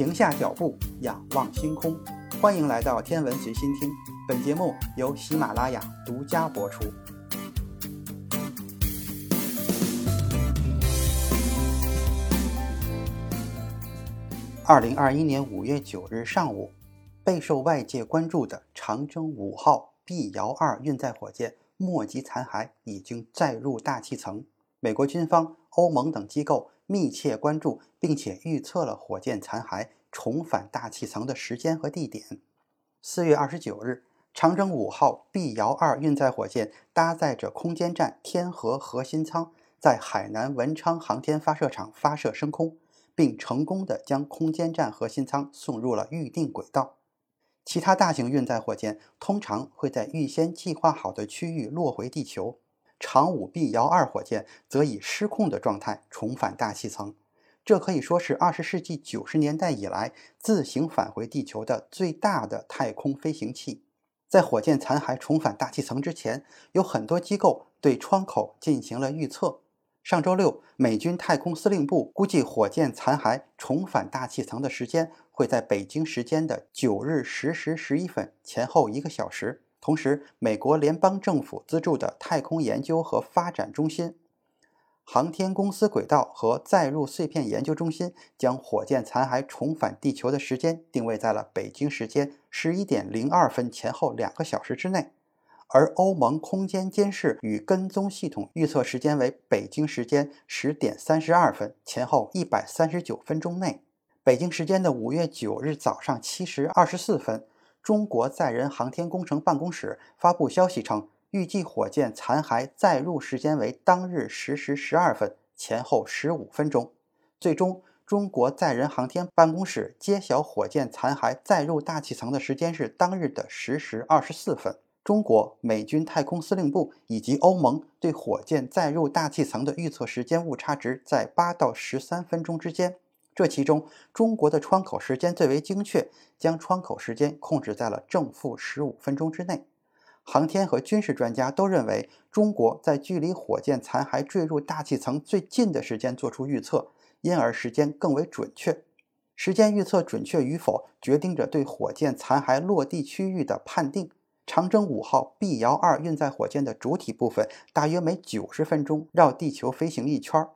停下脚步，仰望星空。欢迎来到天文随心听，本节目由喜马拉雅独家播出。二零二一年五月九日上午，备受外界关注的长征五号 B 遥二运载火箭末级残骸已经载入大气层。美国军方、欧盟等机构密切关注，并且预测了火箭残骸重返大气层的时间和地点。四月二十九日，长征五号 B 遥二运载火箭搭载着空间站天河核心舱，在海南文昌航天发射场发射升空。并成功的将空间站核心舱送入了预定轨道。其他大型运载火箭通常会在预先计划好的区域落回地球，长五 B 遥二火箭则以失控的状态重返大气层。这可以说是二十世纪九十年代以来自行返回地球的最大的太空飞行器。在火箭残骸重返大气层之前，有很多机构对窗口进行了预测。上周六，美军太空司令部估计火箭残骸重返大气层的时间会在北京时间的九日十时十一分前后一个小时。同时，美国联邦政府资助的太空研究和发展中心、航天公司轨道和载入碎片研究中心将火箭残骸重返地球的时间定位在了北京时间十一点零二分前后两个小时之内。而欧盟空间监视与跟踪系统预测时间为北京时间十点三十二分前后一百三十九分钟内。北京时间的五月九日早上七时二十四分，中国载人航天工程办公室发布消息称，预计火箭残骸载入时间为当日十时十二分前后十五分钟。最终，中国载人航天办公室揭晓火箭残骸载入大气层的时间是当日的十时二十四分。中国、美军太空司令部以及欧盟对火箭载入大气层的预测时间误差值在八到十三分钟之间。这其中，中国的窗口时间最为精确，将窗口时间控制在了正负十五分钟之内。航天和军事专家都认为，中国在距离火箭残骸坠入大气层最近的时间做出预测，因而时间更为准确。时间预测准确与否，决定着对火箭残骸落地区域的判定。长征五号 B 遥二运载火箭的主体部分大约每九十分钟绕地球飞行一圈儿。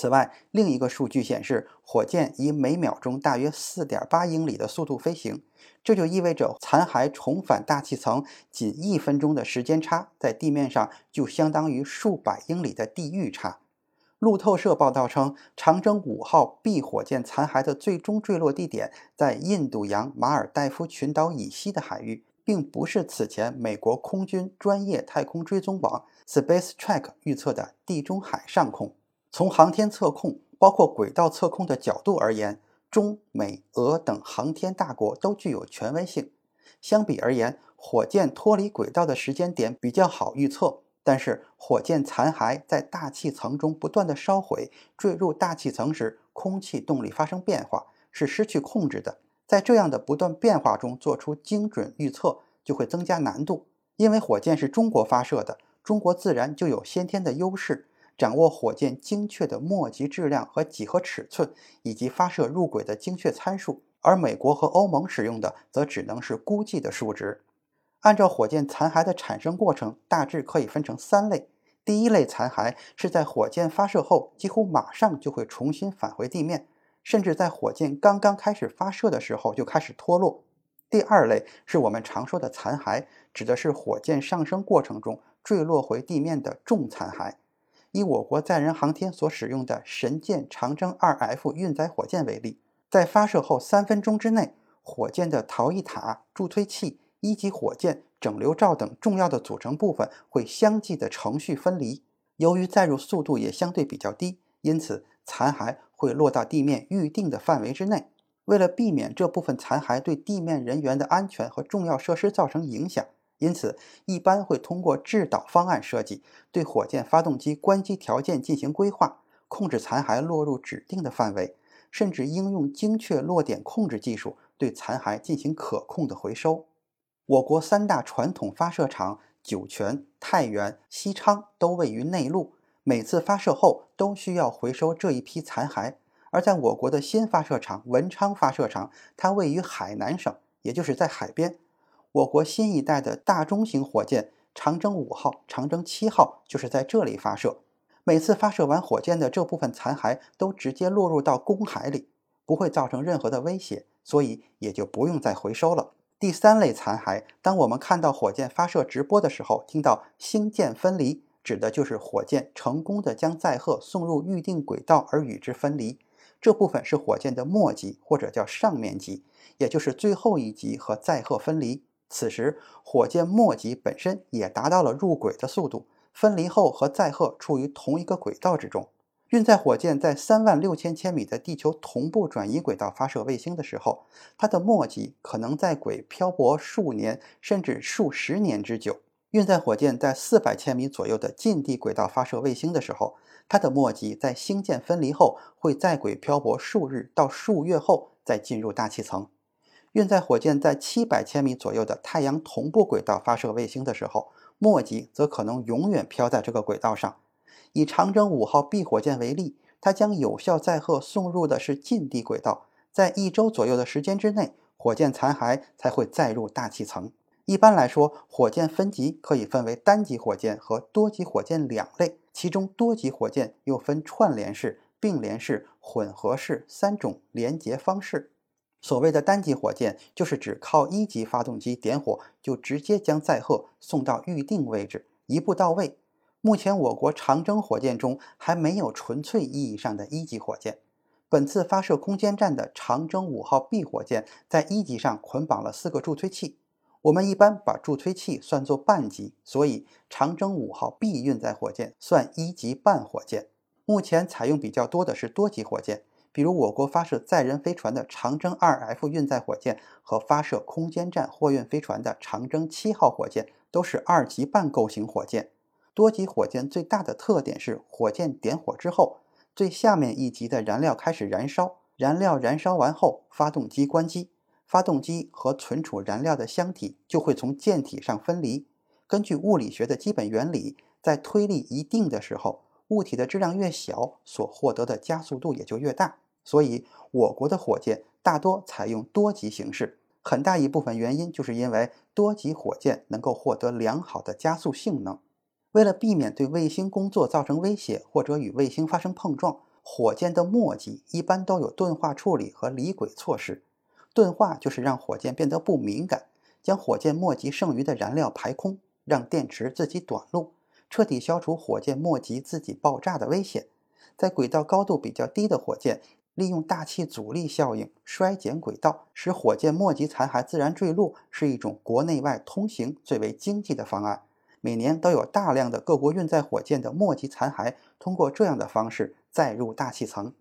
此外，另一个数据显示，火箭以每秒钟大约四点八英里的速度飞行。这就意味着残骸重返大气层仅一分钟的时间差，在地面上就相当于数百英里的地域差。路透社报道称，长征五号 B 火箭残骸的最终坠落地点在印度洋马尔代夫群岛以西的海域。并不是此前美国空军专业太空追踪网 Space Track 预测的地中海上空。从航天测控，包括轨道测控的角度而言，中美俄等航天大国都具有权威性。相比而言，火箭脱离轨道的时间点比较好预测。但是，火箭残骸在大气层中不断的烧毁，坠入大气层时，空气动力发生变化，是失去控制的。在这样的不断变化中做出精准预测就会增加难度，因为火箭是中国发射的，中国自然就有先天的优势，掌握火箭精确的末级质量和几何尺寸，以及发射入轨的精确参数，而美国和欧盟使用的则只能是估计的数值。按照火箭残骸的产生过程，大致可以分成三类：第一类残骸是在火箭发射后几乎马上就会重新返回地面。甚至在火箭刚刚开始发射的时候就开始脱落。第二类是我们常说的残骸，指的是火箭上升过程中坠落回地面的重残骸。以我国载人航天所使用的神箭长征 2F 运载火箭为例，在发射后三分钟之内，火箭的逃逸塔、助推器、一级火箭整流罩等重要的组成部分会相继的程序分离。由于载入速度也相对比较低，因此残骸。会落到地面预定的范围之内。为了避免这部分残骸对地面人员的安全和重要设施造成影响，因此一般会通过制导方案设计，对火箭发动机关机条件进行规划，控制残骸落入指定的范围，甚至应用精确落点控制技术对残骸进行可控的回收。我国三大传统发射场酒泉、太原、西昌都位于内陆。每次发射后都需要回收这一批残骸，而在我国的新发射场文昌发射场，它位于海南省，也就是在海边。我国新一代的大中型火箭长征五号、长征七号就是在这里发射。每次发射完火箭的这部分残骸都直接落入到公海里，不会造成任何的威胁，所以也就不用再回收了。第三类残骸，当我们看到火箭发射直播的时候，听到星箭分离，指的就是火箭成功的将载荷送入预定轨道而与之分离。这部分是火箭的末级或者叫上面级，也就是最后一级和载荷分离。此时，火箭末级本身也达到了入轨的速度，分离后和载荷处于同一个轨道之中。运载火箭在三万六千千米的地球同步转移轨道发射卫星的时候，它的末级可能在轨漂泊数年甚至数十年之久。运载火箭在四百千米左右的近地轨道发射卫星的时候，它的末级在星箭分离后会在轨漂泊数日到数月后再进入大气层。运载火箭在七百千米左右的太阳同步轨道发射卫星的时候，末级则可能永远飘在这个轨道上。以长征五号 B 火箭为例，它将有效载荷送入的是近地轨道，在一周左右的时间之内，火箭残骸才会载入大气层。一般来说，火箭分级可以分为单级火箭和多级火箭两类，其中多级火箭又分串联式、并联式、混合式三种连接方式。所谓的单级火箭，就是只靠一级发动机点火，就直接将载荷送到预定位置，一步到位。目前，我国长征火箭中还没有纯粹意义上的一级火箭。本次发射空间站的长征五号 B 火箭在一级上捆绑了四个助推器。我们一般把助推器算作半级，所以长征五号 B 运载火箭算一级半火箭。目前采用比较多的是多级火箭，比如我国发射载人飞船的长征二 F 运载火箭和发射空间站货运飞船的长征七号火箭都是二级半构型火箭。多级火箭最大的特点是，火箭点火之后，最下面一级的燃料开始燃烧，燃料燃烧完后，发动机关机，发动机和存储燃料的箱体就会从舰体上分离。根据物理学的基本原理，在推力一定的时候，物体的质量越小，所获得的加速度也就越大。所以，我国的火箭大多采用多级形式，很大一部分原因就是因为多级火箭能够获得良好的加速性能。为了避免对卫星工作造成威胁，或者与卫星发生碰撞，火箭的末级一般都有钝化处理和离轨措施。钝化就是让火箭变得不敏感，将火箭末级剩余的燃料排空，让电池自己短路，彻底消除火箭末级自己爆炸的危险。在轨道高度比较低的火箭，利用大气阻力效应衰减轨道，使火箭末级残骸自然坠落，是一种国内外通行最为经济的方案。每年都有大量的各国运载火箭的末级残骸通过这样的方式载入大气层。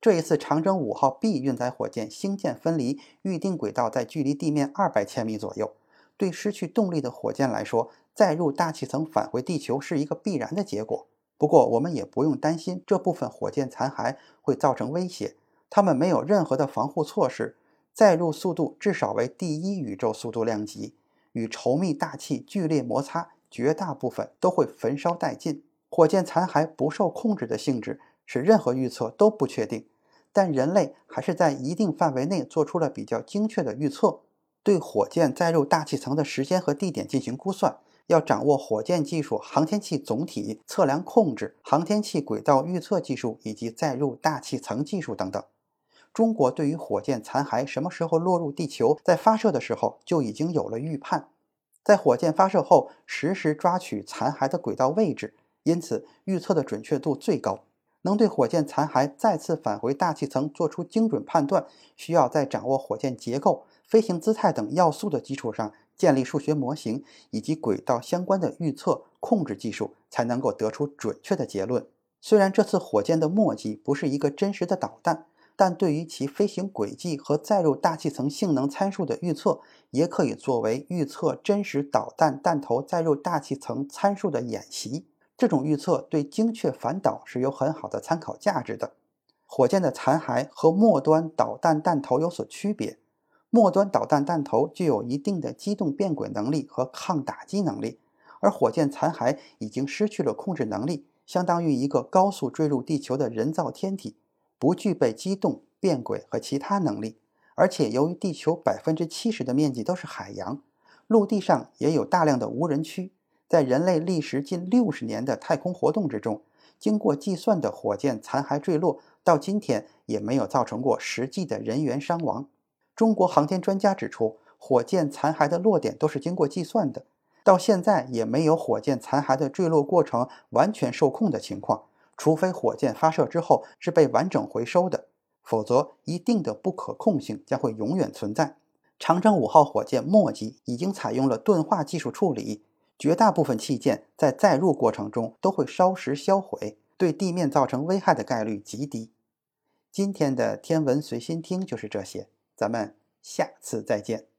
这一次长征五号 B 运载火箭星箭分离，预定轨道在距离地面二百千米左右。对失去动力的火箭来说，载入大气层返回地球是一个必然的结果。不过，我们也不用担心这部分火箭残骸会造成威胁，它们没有任何的防护措施，载入速度至少为第一宇宙速度量级，与稠密大气剧烈摩擦。绝大部分都会焚烧殆尽。火箭残骸不受控制的性质使任何预测都不确定，但人类还是在一定范围内做出了比较精确的预测。对火箭载入大气层的时间和地点进行估算，要掌握火箭技术、航天器总体测量控制、航天器轨道预测技术以及载入大气层技术等等。中国对于火箭残骸什么时候落入地球，在发射的时候就已经有了预判。在火箭发射后，实时抓取残骸的轨道位置，因此预测的准确度最高。能对火箭残骸再次返回大气层做出精准判断，需要在掌握火箭结构、飞行姿态等要素的基础上，建立数学模型以及轨道相关的预测控制技术，才能够得出准确的结论。虽然这次火箭的末级不是一个真实的导弹。但对于其飞行轨迹和载入大气层性能参数的预测，也可以作为预测真实导弹弹头载入大气层参数的演习。这种预测对精确反导是有很好的参考价值的。火箭的残骸和末端导弹弹头有所区别，末端导弹弹头具有一定的机动变轨能力和抗打击能力，而火箭残骸已经失去了控制能力，相当于一个高速坠入地球的人造天体。不具备机动、变轨和其他能力，而且由于地球百分之七十的面积都是海洋，陆地上也有大量的无人区，在人类历时近六十年的太空活动之中，经过计算的火箭残骸坠落，到今天也没有造成过实际的人员伤亡。中国航天专家指出，火箭残骸的落点都是经过计算的。到现在也没有火箭残骸的坠落过程完全受控的情况，除非火箭发射之后是被完整回收的，否则一定的不可控性将会永远存在。长征五号火箭末级已经采用了钝化技术处理，绝大部分器件在载入过程中都会烧蚀销毁，对地面造成危害的概率极低。今天的天文随心听就是这些，咱们下次再见。